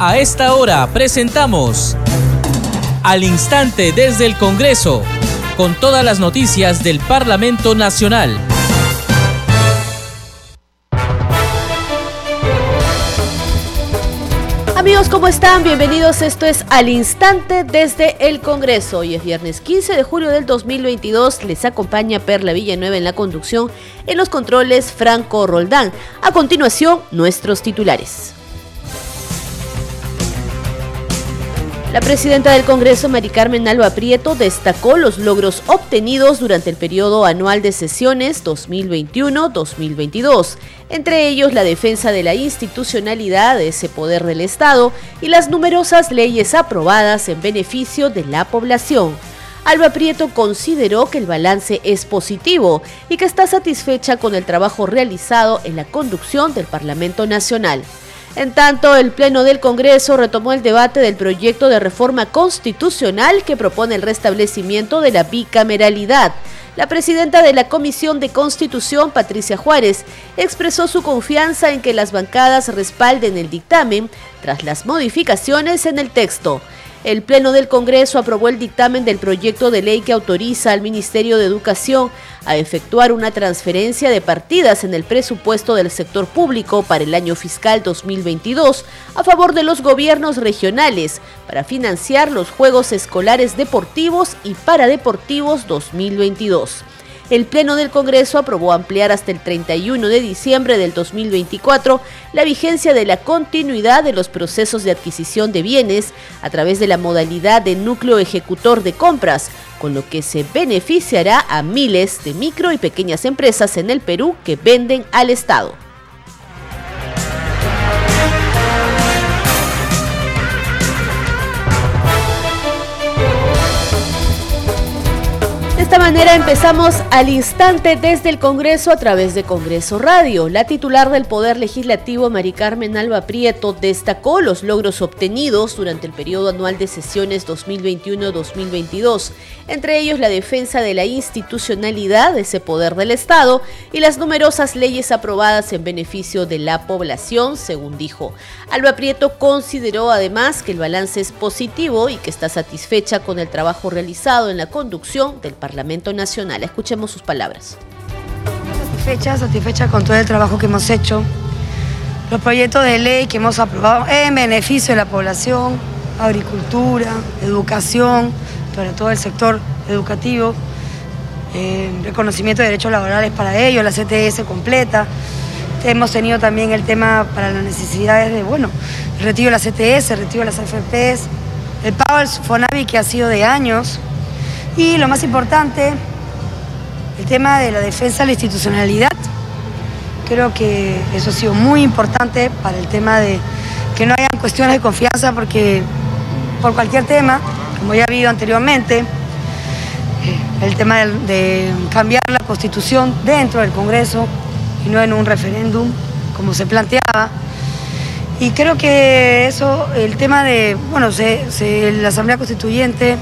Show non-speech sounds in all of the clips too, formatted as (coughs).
A esta hora presentamos Al Instante desde el Congreso, con todas las noticias del Parlamento Nacional. Amigos, ¿cómo están? Bienvenidos. Esto es Al Instante desde el Congreso. Hoy es viernes 15 de julio del 2022. Les acompaña Perla Villanueva en la conducción, en los controles Franco Roldán. A continuación, nuestros titulares. La presidenta del Congreso, Mari Carmen Alba Prieto, destacó los logros obtenidos durante el periodo anual de sesiones 2021-2022, entre ellos la defensa de la institucionalidad de ese poder del Estado y las numerosas leyes aprobadas en beneficio de la población. Alba Prieto consideró que el balance es positivo y que está satisfecha con el trabajo realizado en la conducción del Parlamento Nacional. En tanto, el Pleno del Congreso retomó el debate del proyecto de reforma constitucional que propone el restablecimiento de la bicameralidad. La presidenta de la Comisión de Constitución, Patricia Juárez, expresó su confianza en que las bancadas respalden el dictamen tras las modificaciones en el texto. El Pleno del Congreso aprobó el dictamen del proyecto de ley que autoriza al Ministerio de Educación a efectuar una transferencia de partidas en el presupuesto del sector público para el año fiscal 2022 a favor de los gobiernos regionales para financiar los Juegos Escolares Deportivos y Paradeportivos 2022 el Pleno del Congreso aprobó ampliar hasta el 31 de diciembre del 2024 la vigencia de la continuidad de los procesos de adquisición de bienes a través de la modalidad de núcleo ejecutor de compras, con lo que se beneficiará a miles de micro y pequeñas empresas en el Perú que venden al Estado. Esta manera empezamos al instante desde el Congreso a través de Congreso Radio. La titular del Poder Legislativo, Mari Carmen Alba Prieto, destacó los logros obtenidos durante el periodo anual de sesiones 2021-2022, entre ellos la defensa de la institucionalidad de ese poder del Estado y las numerosas leyes aprobadas en beneficio de la población, según dijo. Alba Prieto consideró además que el balance es positivo y que está satisfecha con el trabajo realizado en la conducción del Parlamento Parlamento Nacional. Escuchemos sus palabras. Satisfecha, satisfecha con todo el trabajo que hemos hecho, los proyectos de ley que hemos aprobado en beneficio de la población, agricultura, educación, sobre todo el sector educativo, eh, reconocimiento de derechos laborales para ellos, la CTS completa. Hemos tenido también el tema para las necesidades de, bueno, el retiro de la CTS, el retiro de las AFPs, el pago del FONAVI que ha sido de años, y lo más importante, el tema de la defensa de la institucionalidad. Creo que eso ha sido muy importante para el tema de que no hayan cuestiones de confianza, porque por cualquier tema, como ya ha habido anteriormente, eh, el tema de, cambiar la constitución dentro del Congreso y no en un referéndum, como se planteaba. Y creo que eso, el tema de, bueno, la Asamblea Constituyente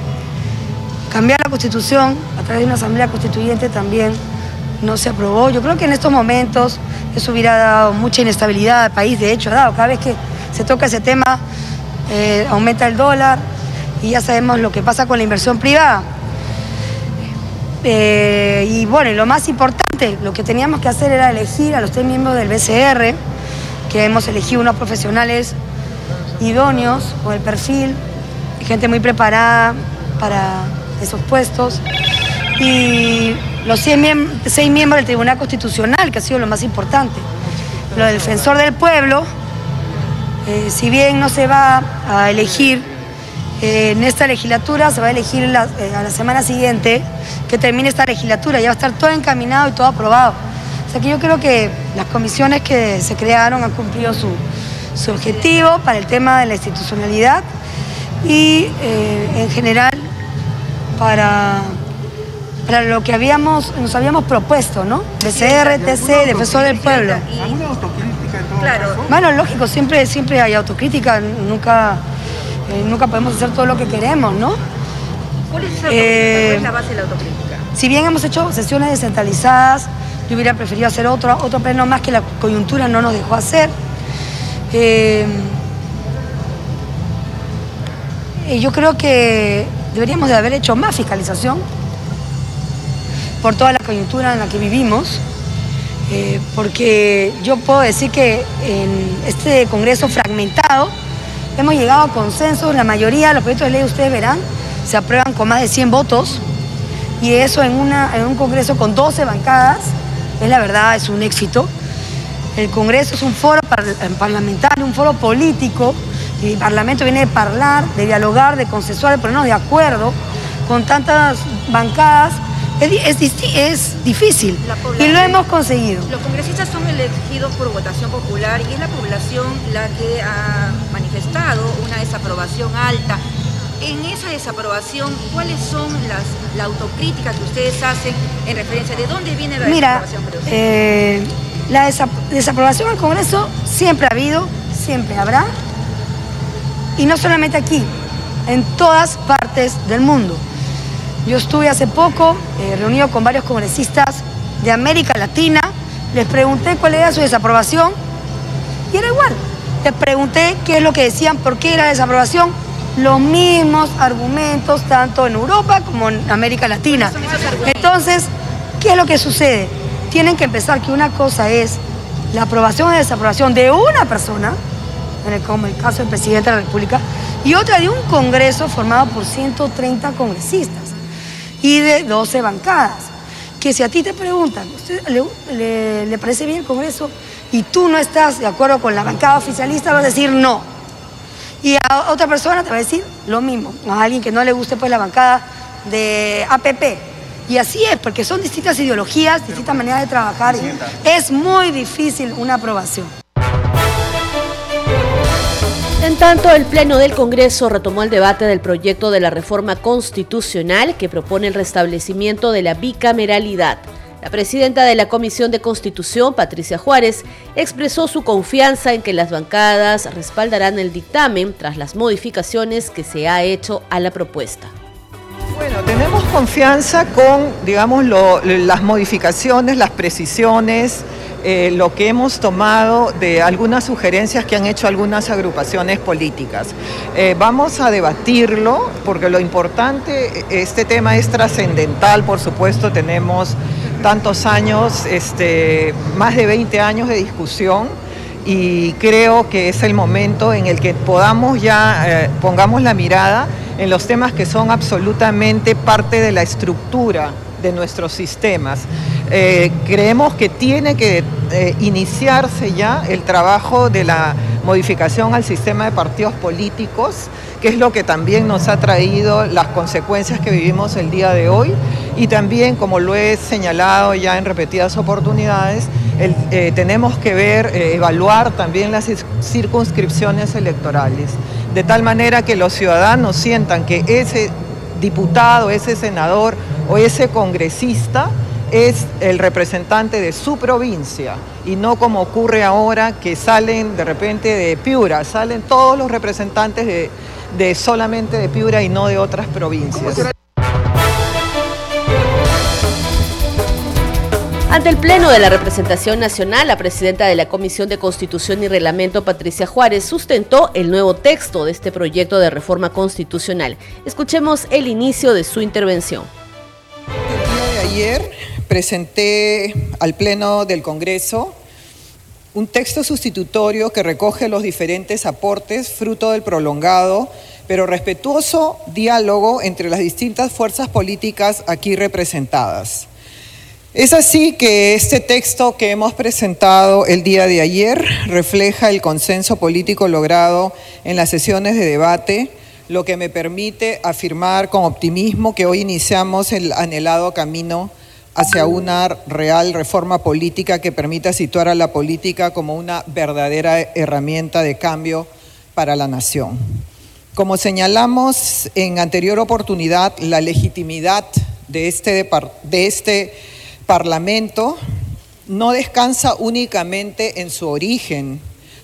Cambiar la constitución a través de una asamblea constituyente también no se aprobó. Yo creo que en estos momentos eso hubiera dado mucha inestabilidad al país, de hecho ha dado. Cada vez que se toca ese tema eh, aumenta el dólar y ya sabemos lo que pasa con la inversión privada. Eh, y bueno, lo más importante, lo que teníamos que hacer era elegir a los tres miembros del BCR, que hemos elegido unos profesionales idóneos con el perfil, gente muy preparada para esos puestos. Y los seis miembros del Tribunal Constitucional, que ha sido lo más importante. Lo del defensor del pueblo, eh, si bien no se va a elegir eh, en esta legislatura, se va a elegir la, eh, a la semana siguiente que termine esta legislatura, ya va a estar todo encaminado y todo aprobado. O sea que yo creo que las comisiones que se crearon han cumplido su, su objetivo para el tema de la institucionalidad y en general para, para lo que habíamos, nos habíamos propuesto, ¿no? CRTC, Defensor del Pueblo. ¿Alguna autocrítica en todo claro. Bueno, lógico, siempre, siempre hay autocrítica, nunca, eh, nunca podemos hacer todo lo que queremos, ¿no? ¿Cuál es, eh, la base de la autocrítica? Si bien hemos hecho sesiones descentralizadas, yo hubiera preferido hacer otro, otro pleno más que la coyuntura no nos dejó hacer. Eh, yo creo que deberíamos de haber hecho más fiscalización por toda la coyuntura en la que vivimos, eh, porque yo puedo decir que en este Congreso fragmentado hemos llegado a consenso, la mayoría de los proyectos de ley ustedes verán, se aprueban con más de 100 votos, y eso en, una, en un Congreso con 12 bancadas, es la verdad, es un éxito. El Congreso es un foro parlamentario, un foro político, el Parlamento viene de hablar, de dialogar, de consensuar, de ponernos de acuerdo con tantas bancadas es, es, difícil y lo hemos conseguido. Los congresistas son elegidos por votación popular y es la población la que ha manifestado una desaprobación alta. En esa desaprobación, ¿cuáles son las la autocrítica que ustedes hacen en referencia de dónde viene la desaprobación? Mira, eh, la desaprobación al Congreso siempre ha habido, siempre habrá, y no solamente aquí, en todas partes del mundo. Yo estuve hace poco eh, reunido con varios congresistas de América Latina, les pregunté cuál era su desaprobación y era igual. Les pregunté qué es lo que decían, por qué era desaprobación. Los mismos argumentos tanto en Europa como en América Latina. Entonces, ¿qué es lo que sucede? Tienen que empezar que una cosa es la aprobación o desaprobación de una persona, en el, como el caso del presidente de la República, y otra de un Congreso formado por 130 congresistas y de 12 bancadas. Que si a ti te preguntan, ¿usted le, parece bien el Congreso? Y tú no estás de acuerdo con la bancada oficialista, vas a decir no. Y a otra persona te va a decir lo mismo. A alguien que no le guste pues la bancada de APP. Y así es, porque son distintas ideologías, distintas maneras de trabajar. Es muy difícil una aprobación. En tanto, el Pleno del Congreso retomó el debate del proyecto de la reforma constitucional que propone el restablecimiento de la bicameralidad. La presidenta de la Comisión de Constitución, Patricia Juárez, expresó su confianza en que las bancadas respaldarán el dictamen tras las modificaciones que se ha hecho a la propuesta. Bueno, tenemos confianza con, digamos, las modificaciones, las precisiones, eh, lo que hemos tomado de algunas sugerencias que han hecho algunas agrupaciones políticas. Eh, vamos a debatirlo porque lo importante, este tema es trascendental, por supuesto, tenemos tantos años, este, más de 20 años de discusión y creo que es el momento en el que podamos ya, eh, pongamos la mirada en los temas que son absolutamente parte de la estructura de nuestros sistemas. Eh, creemos que tiene que eh, iniciarse ya el trabajo de la modificación al sistema de partidos políticos, que es lo que también nos ha traído las consecuencias que vivimos el día de hoy y también, como lo he señalado ya en repetidas oportunidades, eh, tenemos que ver, evaluar también las circunscripciones electorales, de tal manera que los ciudadanos sientan que ese diputado, ese senador o ese congresista es el representante de su provincia y no como ocurre ahora que salen de repente de Piura, salen todos los representantes de, solamente de Piura y no de otras provincias. Ante el Pleno de la Representación Nacional, la presidenta de la Comisión de Constitución y Reglamento, Patricia Juárez, sustentó el nuevo texto de este proyecto de reforma constitucional. Escuchemos el inicio de su intervención. Ayer presenté al Pleno del Congreso un texto sustitutorio que recoge los diferentes aportes fruto del prolongado pero respetuoso diálogo entre las distintas fuerzas políticas aquí representadas. Es así que este texto que hemos presentado el día de ayer refleja el consenso político logrado en las sesiones de debate, lo que me permite afirmar con optimismo que hoy iniciamos el anhelado camino hacia una real reforma política que permita situar a la política como una verdadera herramienta de cambio para la nación. Como señalamos en anterior oportunidad, la legitimidad de este, de este Parlamento no descansa únicamente en su origen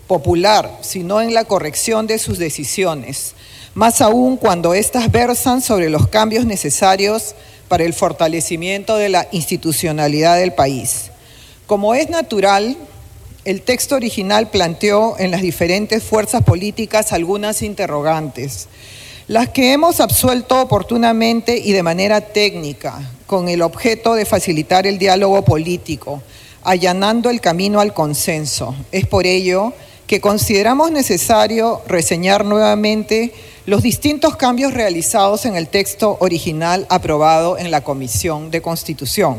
popular, sino en la corrección de sus decisiones, más aún cuando éstas versan sobre los cambios necesarios para el fortalecimiento de la institucionalidad del país. Como es natural, el texto original planteó en las diferentes fuerzas políticas algunas interrogantes. las que hemos absuelto oportunamente y de manera técnica, con el objeto de facilitar el diálogo político, allanando el camino al consenso. Es por ello que consideramos necesario reseñar nuevamente los distintos cambios realizados en el texto original aprobado en la Comisión de Constitución.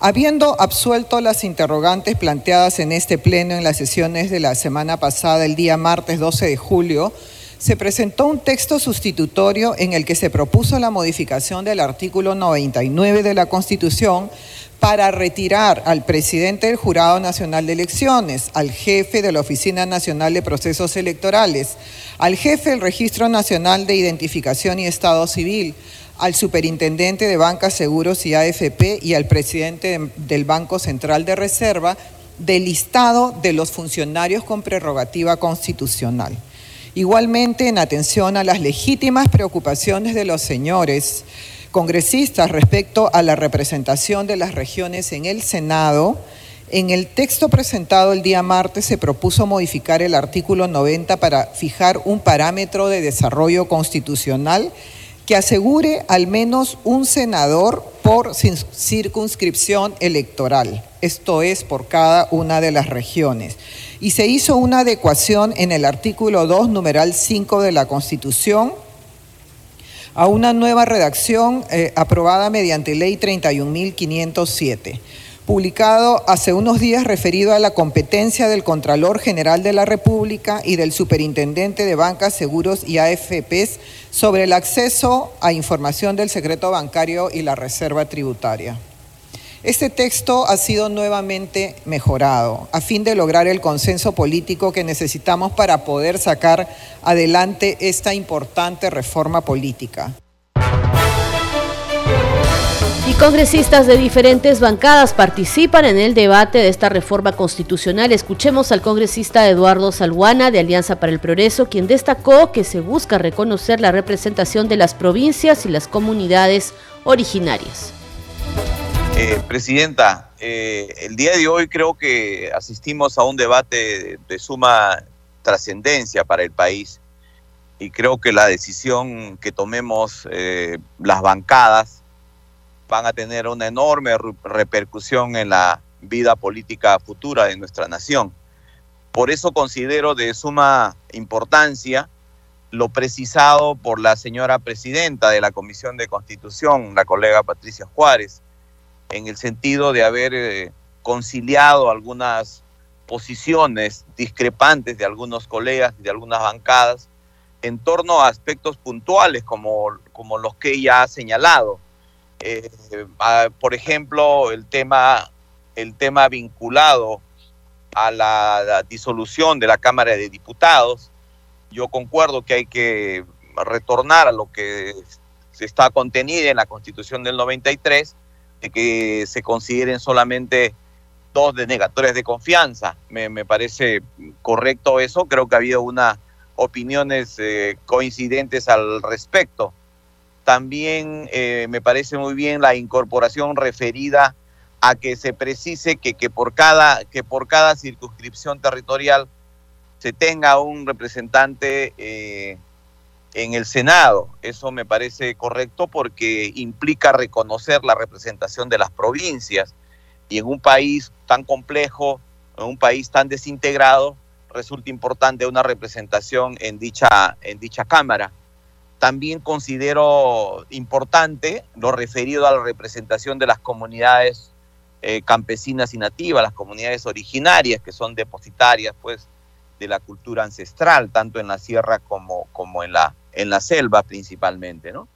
Habiendo absuelto las interrogantes planteadas en este pleno en las sesiones de la semana pasada, el día martes 12 de julio, se presentó un texto sustitutorio en el que se propuso la modificación del artículo 99 de la Constitución para retirar al presidente del Jurado Nacional de Elecciones, al jefe de la Oficina Nacional de Procesos Electorales, al jefe del Registro Nacional de Identificación y Estado Civil, al superintendente de bancas, seguros y AFP y al presidente del Banco Central de Reserva del listado de los funcionarios con prerrogativa constitucional. Igualmente, en atención a las legítimas preocupaciones de los señores congresistas respecto a la representación de las regiones en el Senado, en el texto presentado el día martes se propuso modificar el artículo 90 para fijar un parámetro de desarrollo constitucional que asegure al menos un senador por circunscripción electoral, esto es, por cada una de las regiones. Y se hizo una adecuación en el artículo 2, numeral 5 de la Constitución, a una nueva redacción eh, aprobada mediante Ley 31.507 publicado hace unos días referido a la competencia del Contralor General de la República y del Superintendente de Bancas, Seguros y AFPs sobre el acceso a información del secreto bancario y la reserva tributaria. Este texto ha sido nuevamente mejorado a fin de lograr el consenso político que necesitamos para poder sacar adelante esta importante reforma política. Congresistas de diferentes bancadas participan en el debate de esta reforma constitucional. Escuchemos al congresista Eduardo Salguana de Alianza para el Progreso, quien destacó que se busca reconocer la representación de las provincias y las comunidades originarias. Eh, presidenta, eh, el día de hoy creo que asistimos a un debate de, suma trascendencia para el país y creo que la decisión que tomemos eh, las bancadas van a tener una enorme repercusión en la vida política futura de nuestra nación. Por eso considero de suma importancia lo precisado por la señora presidenta de la Comisión de Constitución, la colega Patricia Juárez, en el sentido de haber eh, conciliado algunas posiciones discrepantes de algunos colegas, de algunas bancadas, en torno a aspectos puntuales como, como los que ella ha señalado. Eh, por ejemplo, el tema, el tema vinculado a la, disolución de la Cámara de Diputados. Yo concuerdo que hay que retornar a lo que se está contenido en la Constitución del 93 que se consideren solamente dos denegadores de confianza. Me, parece correcto eso. Creo que ha habido unas opiniones eh, coincidentes al respecto. También eh, me parece muy bien la incorporación referida a que se precise que, que, por cada, que por cada circunscripción territorial se tenga un representante eh, en el Senado. Eso me parece correcto porque implica reconocer la representación de las provincias y en un país tan complejo, en un país tan desintegrado, resulta importante una representación en dicha, en dicha Cámara. También considero importante lo referido a la representación de las comunidades eh, campesinas y nativas, las comunidades originarias que son depositarias pues, de la cultura ancestral, tanto en la sierra como, como en, la, en la selva principalmente, ¿no?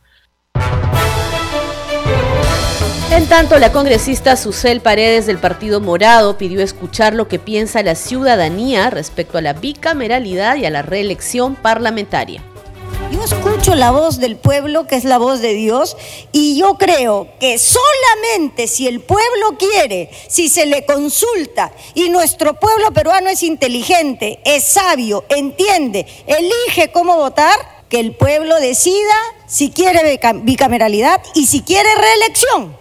En tanto, la congresista Susel Paredes del Partido Morado pidió escuchar lo que piensa la ciudadanía respecto a la bicameralidad y a la reelección parlamentaria. Escucho la voz del pueblo, que es la voz de Dios, y yo creo que solamente si el pueblo quiere, si se le consulta, y nuestro pueblo peruano es inteligente, es sabio, entiende, elige cómo votar, que el pueblo decida si quiere bicameralidad y si quiere reelección.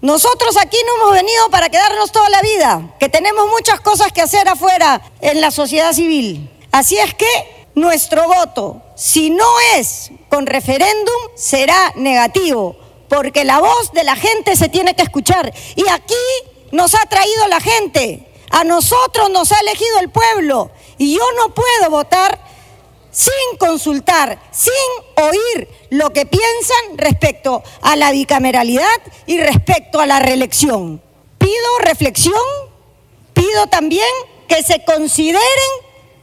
Nosotros aquí no hemos venido para quedarnos toda la vida, que tenemos muchas cosas que hacer afuera en la sociedad civil. Así es que nuestro voto si no es con referéndum, será negativo, porque la voz de la gente se tiene que escuchar. Y aquí nos ha traído la gente, a nosotros nos ha elegido el pueblo, y yo no puedo votar sin consultar, sin oír lo que piensan respecto a la bicameralidad y respecto a la reelección. Pido reflexión, pido también que se consideren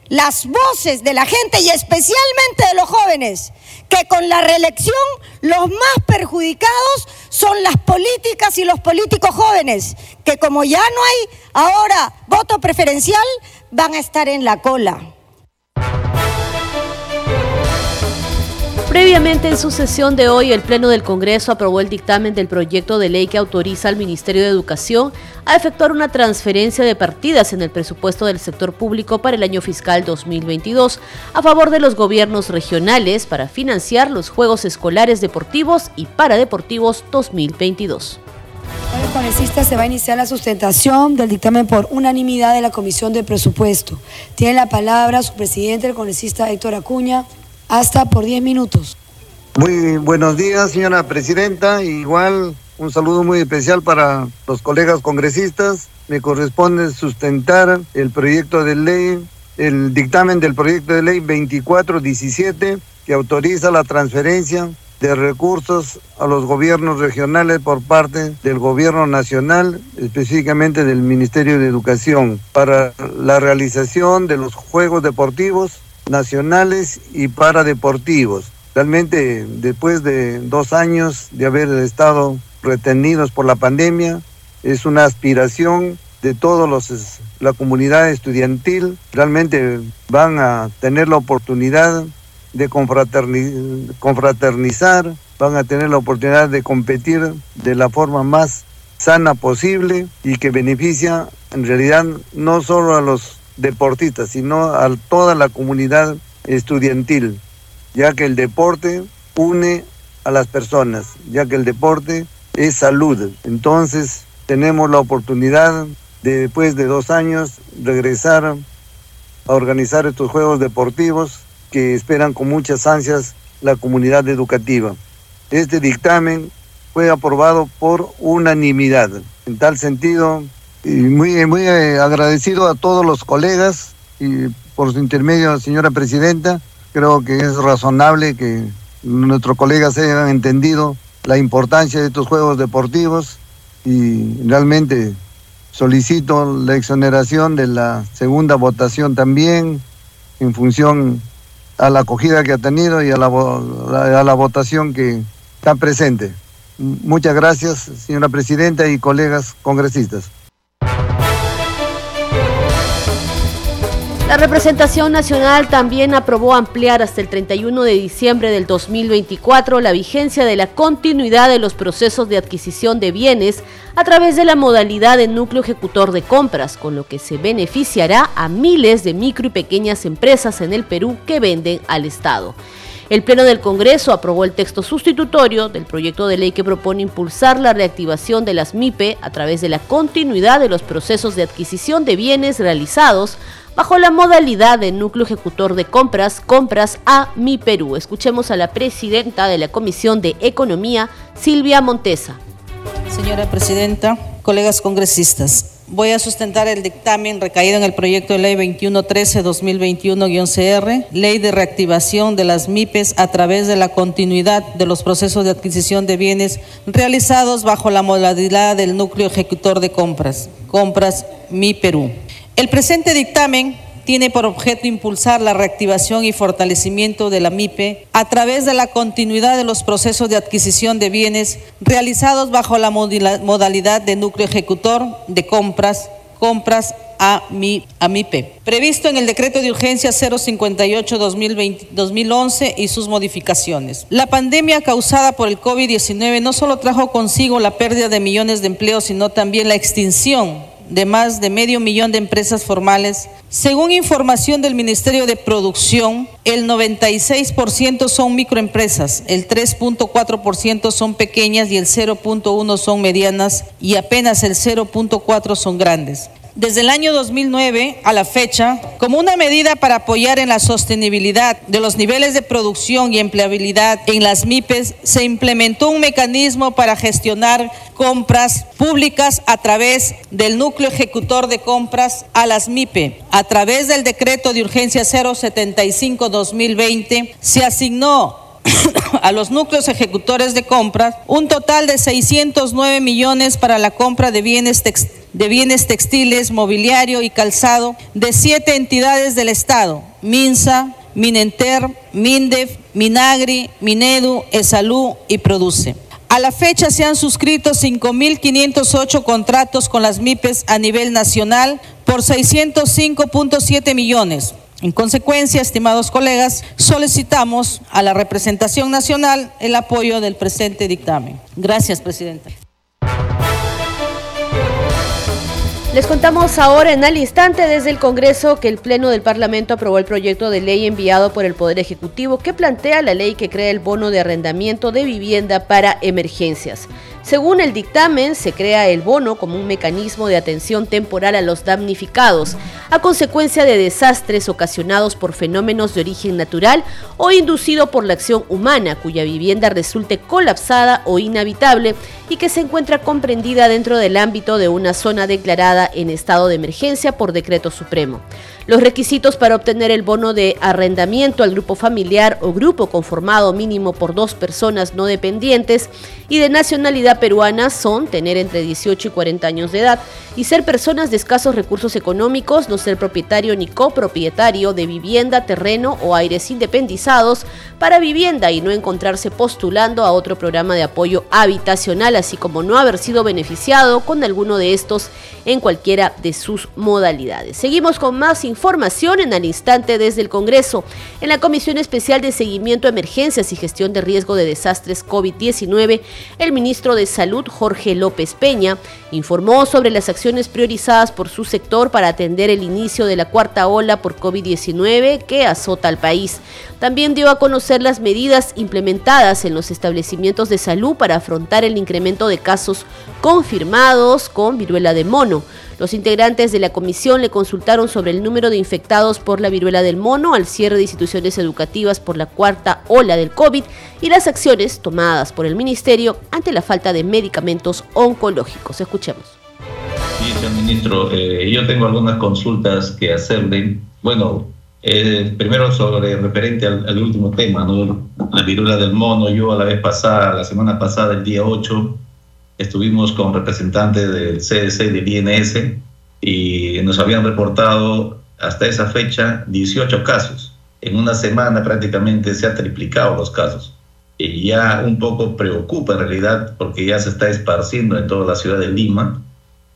las voces de la gente y especialmente de los jóvenes, que con la reelección los más perjudicados son las políticas y los políticos jóvenes, que como ya no hay ahora voto preferencial, van a estar en la cola. Previamente, en su sesión de hoy, el Pleno del Congreso aprobó el dictamen del proyecto de ley que autoriza al Ministerio de Educación a efectuar una transferencia de partidas en el presupuesto del sector público para el año fiscal 2022 a favor de los gobiernos regionales para financiar los Juegos Escolares Deportivos y Paradeportivos 2022. El congresista se va a iniciar la sustentación del dictamen por unanimidad de la Comisión de Presupuesto. Tiene la palabra su presidente, el congresista Héctor Acuña hasta por 10 minutos. Muy buenos días, señora presidenta. Igual un saludo muy especial para los colegas congresistas. Me corresponde sustentar el proyecto de ley, el dictamen del proyecto de ley 2417 que autoriza la transferencia de recursos a los gobiernos regionales por parte del gobierno nacional, específicamente del Ministerio de Educación, para la realización de los Juegos Deportivos nacionales y paradeportivos. Realmente, después de dos años de haber estado retenidos por la pandemia, es una aspiración de todos los la comunidad estudiantil. Realmente van a tener la oportunidad de confraternizar, van a tener la oportunidad de competir de la forma más sana posible y que beneficia en realidad no solo a los deportistas, sino a toda la comunidad estudiantil, ya que el deporte une a las personas, ya que el deporte es salud. Entonces tenemos la oportunidad de después de dos años regresar a organizar estos juegos deportivos que esperan con muchas ansias la comunidad educativa. Este dictamen fue aprobado por unanimidad. En tal sentido, y muy, muy eh, agradecido a todos los colegas y por su intermedio, señora presidenta, creo que es razonable que nuestros colegas hayan entendido la importancia de estos juegos deportivos y realmente solicito la exoneración de la segunda votación también en función a la acogida que ha tenido y a la, a la votación que está presente. Muchas gracias, señora presidenta y colegas congresistas. La representación nacional también aprobó ampliar hasta el 31 de diciembre del 2024 la vigencia de la continuidad de los procesos de adquisición de bienes a través de la modalidad de núcleo ejecutor de compras, con lo que se beneficiará a miles de micro y pequeñas empresas en el Perú que venden al Estado. El Pleno del Congreso aprobó el texto sustitutorio del proyecto de ley que propone impulsar la reactivación de las MIPE a través de la continuidad de los procesos de adquisición de bienes realizados bajo la modalidad de núcleo ejecutor de compras, compras a Mi Perú. Escuchemos a la presidenta de la Comisión de Economía, Silvia Montesa. Señora Presidenta, colegas congresistas, voy a sustentar el dictamen recaído en el proyecto de ley 2113-2021-CR, ley de reactivación de las MIPES a través de la continuidad de los procesos de adquisición de bienes realizados bajo la modalidad del núcleo ejecutor de compras, compras Mi Perú. El presente dictamen tiene por objeto impulsar la reactivación y fortalecimiento de la MIPE a través de la continuidad de los procesos de adquisición de bienes realizados bajo la modalidad de núcleo ejecutor de compras, compras a, MIPE, previsto en el decreto de urgencia 058-2011 y sus modificaciones. La pandemia causada por el COVID-19 no solo trajo consigo la pérdida de millones de empleos, sino también la extinción de más de medio millón de empresas formales. Según información del Ministerio de Producción, el 96% son microempresas, el 3.4% son pequeñas y el 0.1% son medianas y apenas el 0.4% son grandes. Desde el año 2009 a la fecha, como una medida para apoyar en la sostenibilidad de los niveles de producción y empleabilidad en las MIPES, se implementó un mecanismo para gestionar compras públicas a través del núcleo ejecutor de compras a las MIPE. A través del decreto de urgencia 075-2020 se asignó (coughs) a los núcleos ejecutores de compras un total de 609 millones para la compra de bienes, de bienes textiles, mobiliario y calzado de siete entidades del Estado, MINSA, Minenter, MINDEF, Minagri, Minedu, Esalú y Produce. A la fecha se han suscrito 5.508 contratos con las MIPES a nivel nacional por 605.7 millones. En consecuencia, estimados colegas, solicitamos a la representación nacional el apoyo del presente dictamen. Gracias, Presidenta. Les contamos ahora en al instante desde el Congreso que el Pleno del Parlamento aprobó el proyecto de ley enviado por el Poder Ejecutivo que plantea la ley que crea el bono de arrendamiento de vivienda para emergencias. Según el dictamen, se crea el bono como un mecanismo de atención temporal a los damnificados a consecuencia de desastres ocasionados por fenómenos de origen natural o inducido por la acción humana cuya vivienda resulte colapsada o inhabitable y que se encuentra comprendida dentro del ámbito de una zona declarada en estado de emergencia por decreto supremo. Los requisitos para obtener el bono de arrendamiento al grupo familiar o grupo conformado mínimo por dos personas no dependientes y de nacionalidad peruana son tener entre 18 y 40 años de edad y ser personas de escasos recursos económicos, no ser propietario ni copropietario de vivienda, terreno o aires independizados para vivienda y no encontrarse postulando a otro programa de apoyo habitacional, así como no haber sido beneficiado con alguno de estos en cualquiera de sus modalidades. Seguimos con más información en al instante desde el Congreso. En la Comisión Especial de Seguimiento a Emergencias y Gestión de Riesgo de Desastres COVID-19, el ministro de Salud, Jorge López Peña, informó sobre las acciones priorizadas por su sector para atender el inicio de la cuarta ola por COVID-19 que azota al país. También dio a conocer las medidas implementadas en los establecimientos de salud para afrontar el incremento de casos confirmados con viruela de mono. Los integrantes de la comisión le consultaron sobre el número de infectados por la viruela del mono al cierre de instituciones educativas por la cuarta ola del COVID y las acciones tomadas por el ministerio ante la falta de medicamentos oncológicos. Escuchemos. Sí, señor ministro, eh, yo tengo algunas consultas que hacerle. Bueno, eh, primero sobre referente al, al, último tema, ¿no? la viruela del mono. Yo a la vez pasada, la semana pasada, el día 8, estuvimos con representantes del CDC y del INS y nos habían reportado hasta esa fecha 18 casos. En una semana prácticamente se ha triplicado los casos. Y ya un poco preocupa en realidad porque ya se está esparciendo en toda la ciudad de Lima.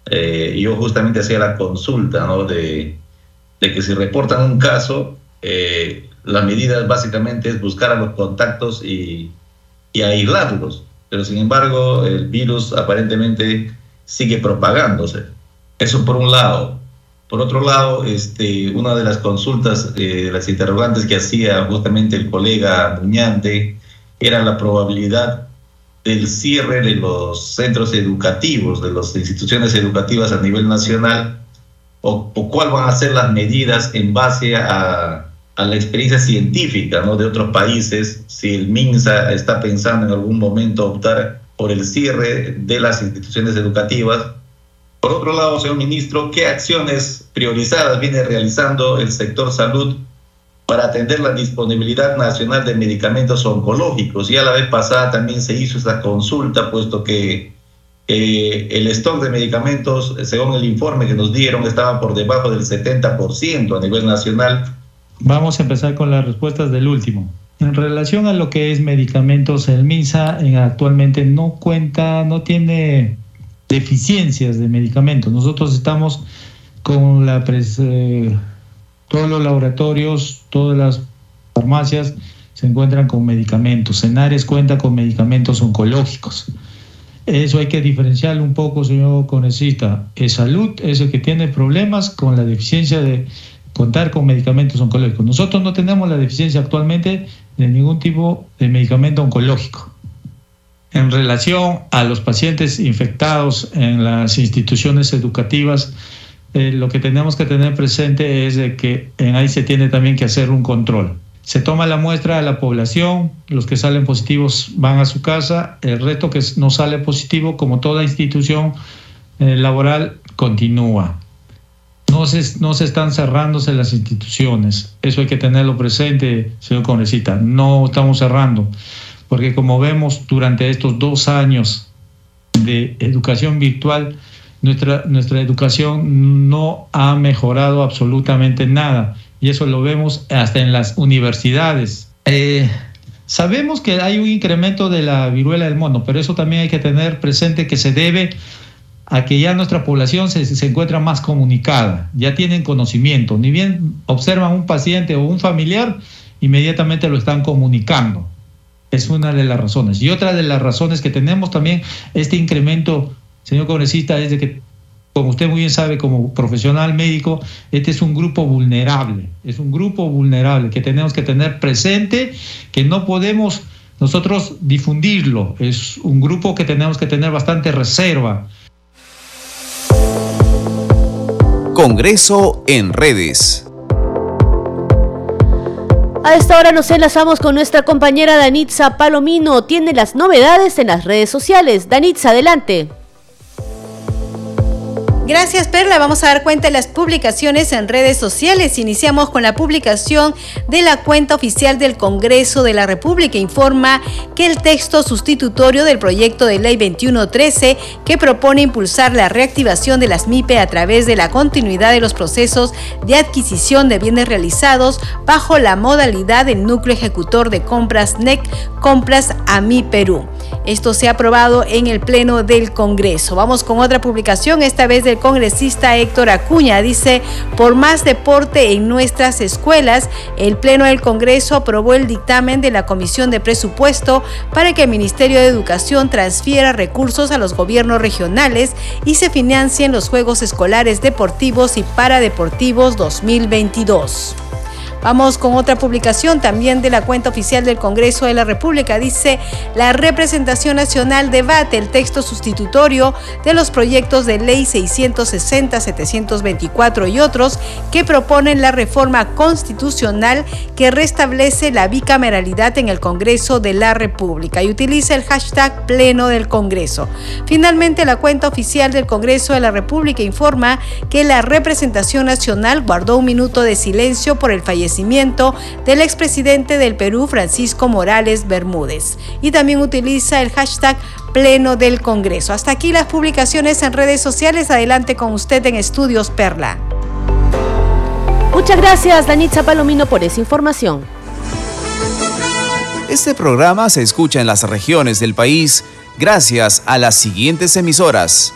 Eh, yo justamente hacía la consulta ¿no? de, de que si reportan un caso, eh, la medida básicamente es buscar a los contactos y, y aislarlos pero sin embargo el virus aparentemente sigue propagándose. Eso por un lado. Por otro lado, este, una de las consultas, eh, las interrogantes que hacía justamente el colega Muñante, era la probabilidad del cierre de los centros educativos, de las instituciones educativas a nivel nacional, o, o cuál van a ser las medidas en base a, la experiencia científica ¿no? de otros países, si el MINSA está pensando en algún momento optar por el cierre de las instituciones educativas. Por otro lado, señor ministro, ¿qué acciones priorizadas viene realizando el sector salud para atender la disponibilidad nacional de medicamentos oncológicos? Y a la vez pasada también se hizo esa consulta, puesto que eh, el stock de medicamentos, según el informe que nos dieron, estaba por debajo del 70% a nivel nacional Vamos a empezar con las respuestas del último. En relación a lo que es medicamentos, el MINSA actualmente no cuenta, no tiene deficiencias de medicamentos. Nosotros estamos con la eh, todos los laboratorios, todas las farmacias se encuentran con medicamentos. Senares cuenta con medicamentos oncológicos. Eso hay que diferenciarlo un poco, señor Conecita. Es salud es el que tiene problemas con la deficiencia de contar con medicamentos oncológicos. Nosotros no tenemos la deficiencia actualmente de ningún tipo de medicamento oncológico. En relación a los pacientes infectados en las instituciones educativas, eh, lo que tenemos que tener presente es de que ahí se tiene también que hacer un control. Se toma la muestra a la población, los que salen positivos van a su casa, el resto que no sale positivo, como toda institución eh, laboral, continúa. No se, no se están cerrándose las instituciones, eso hay que tenerlo presente, señor congresista, no estamos cerrando, porque como vemos durante estos dos años de educación virtual, nuestra, nuestra educación no ha mejorado absolutamente nada y eso lo vemos hasta en las universidades. Eh, sabemos que hay un incremento de la viruela del mono, pero eso también hay que tener presente que se debe a que ya nuestra población se, se encuentra más comunicada, ya tienen conocimiento, ni bien observan un paciente o un familiar, inmediatamente lo están comunicando. Es una de las razones. Y otra de las razones que tenemos también este incremento señor congresista, es de que, como usted muy bien sabe, como profesional médico, este es un grupo vulnerable, es un grupo vulnerable que tenemos que tener presente, que no podemos nosotros difundirlo, es un grupo que tenemos que tener bastante reserva. Congreso en redes. A esta hora nos enlazamos con nuestra compañera Danitza Palomino. Tiene las novedades en las redes sociales. Danitza, adelante. Gracias Perla, vamos a dar cuenta de las publicaciones en redes sociales. Iniciamos con la publicación de la cuenta oficial del Congreso de la República. Informa que el texto sustitutorio del proyecto de ley 2113 que propone impulsar la reactivación de las MIPE a través de la continuidad de los procesos de adquisición de bienes realizados bajo la modalidad del núcleo ejecutor de compras NEC Compras AMI Perú. Esto se ha aprobado en el Pleno del Congreso. Vamos con otra publicación, esta vez del congresista Héctor Acuña. Dice, por más deporte en nuestras escuelas, el Pleno del Congreso aprobó el dictamen de la Comisión de Presupuesto para que el Ministerio de Educación transfiera recursos a los gobiernos regionales y se financien los Juegos Escolares Deportivos y Paradeportivos 2022. Vamos con otra publicación también de la cuenta oficial del Congreso de la República. Dice, la representación nacional debate el texto sustitutorio de los proyectos de ley 660, 724 y otros que proponen la reforma constitucional que restablece la bicameralidad en el Congreso de la República y utiliza el hashtag Pleno del Congreso. Finalmente, la cuenta oficial del Congreso de la República informa que la representación nacional guardó un minuto de silencio por el fallecimiento del expresidente del Perú, Francisco Morales Bermúdez. Y también utiliza el hashtag Pleno del Congreso. Hasta aquí las publicaciones en redes sociales. Adelante con usted en Estudios Perla. Muchas gracias, Danitza Palomino, por esa información. Este programa se escucha en las regiones del país gracias a las siguientes emisoras.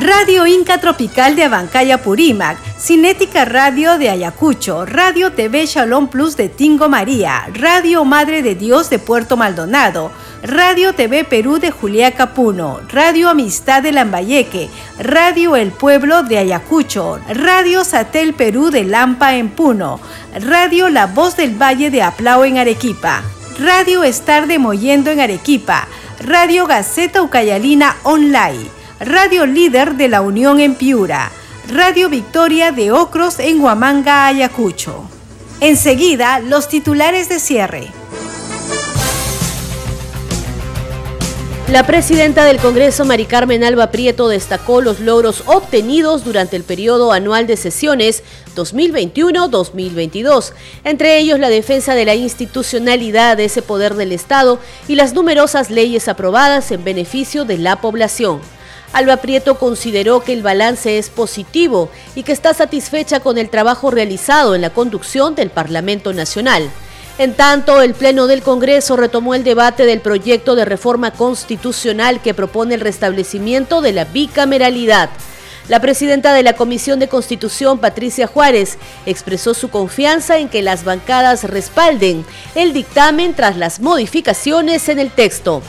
Radio Inca Tropical de Abancaya Purímac, Cinética Radio de Ayacucho, Radio TV Shalom Plus de Tingo María, Radio Madre de Dios de Puerto Maldonado, Radio TV Perú de Juliaca Puno, Radio Amistad de Lambayeque, Radio El Pueblo de Ayacucho, Radio Satel Perú de Lampa en Puno, Radio La Voz del Valle de Aplao en Arequipa, Radio Estar de Moyendo en Arequipa, Radio Gaceta Ucayalina Online, Radio Líder de la Unión en Piura, Radio Victoria de Ocros en Huamanga, Ayacucho. Enseguida, los titulares de cierre. La presidenta del Congreso, Mari Carmen Alba Prieto, destacó los logros obtenidos durante el periodo anual de sesiones 2021-2022, entre ellos la defensa de la institucionalidad de ese poder del Estado y las numerosas leyes aprobadas en beneficio de la población. Alba Prieto consideró que el balance es positivo y que está satisfecha con el trabajo realizado en la conducción del Parlamento Nacional. En tanto, el Pleno del Congreso retomó el debate del proyecto de reforma constitucional que propone el restablecimiento de la bicameralidad. La presidenta de la Comisión de Constitución, Patricia Juárez, expresó su confianza en que las bancadas respalden el dictamen tras las modificaciones en el texto.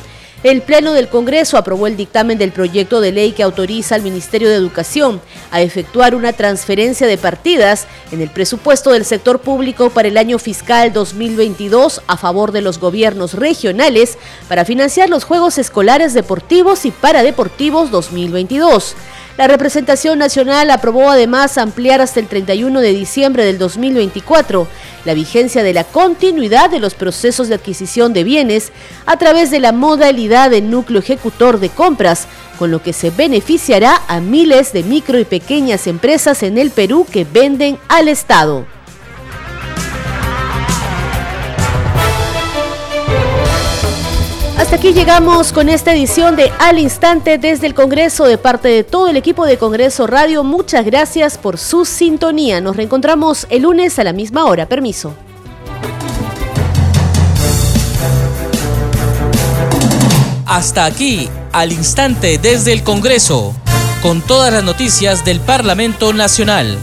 El Pleno del Congreso aprobó el dictamen del proyecto de ley que autoriza al Ministerio de Educación a efectuar una transferencia de partidas en el presupuesto del sector público para el año fiscal 2022 a favor de los gobiernos regionales para financiar los Juegos Escolares Deportivos y Paradeportivos 2022. La representación nacional aprobó además ampliar hasta el 31 de diciembre del 2024 la vigencia de la continuidad de los procesos de adquisición de bienes a través de la modalidad de núcleo ejecutor de compras, con lo que se beneficiará a miles de micro y pequeñas empresas en el Perú que venden al Estado. Hasta aquí llegamos con esta edición de Al Instante desde el Congreso de parte de todo el equipo de Congreso Radio. Muchas gracias por su sintonía. Nos reencontramos el lunes a la misma hora. Permiso. Hasta aquí, al instante desde el Congreso, con todas las noticias del Parlamento Nacional.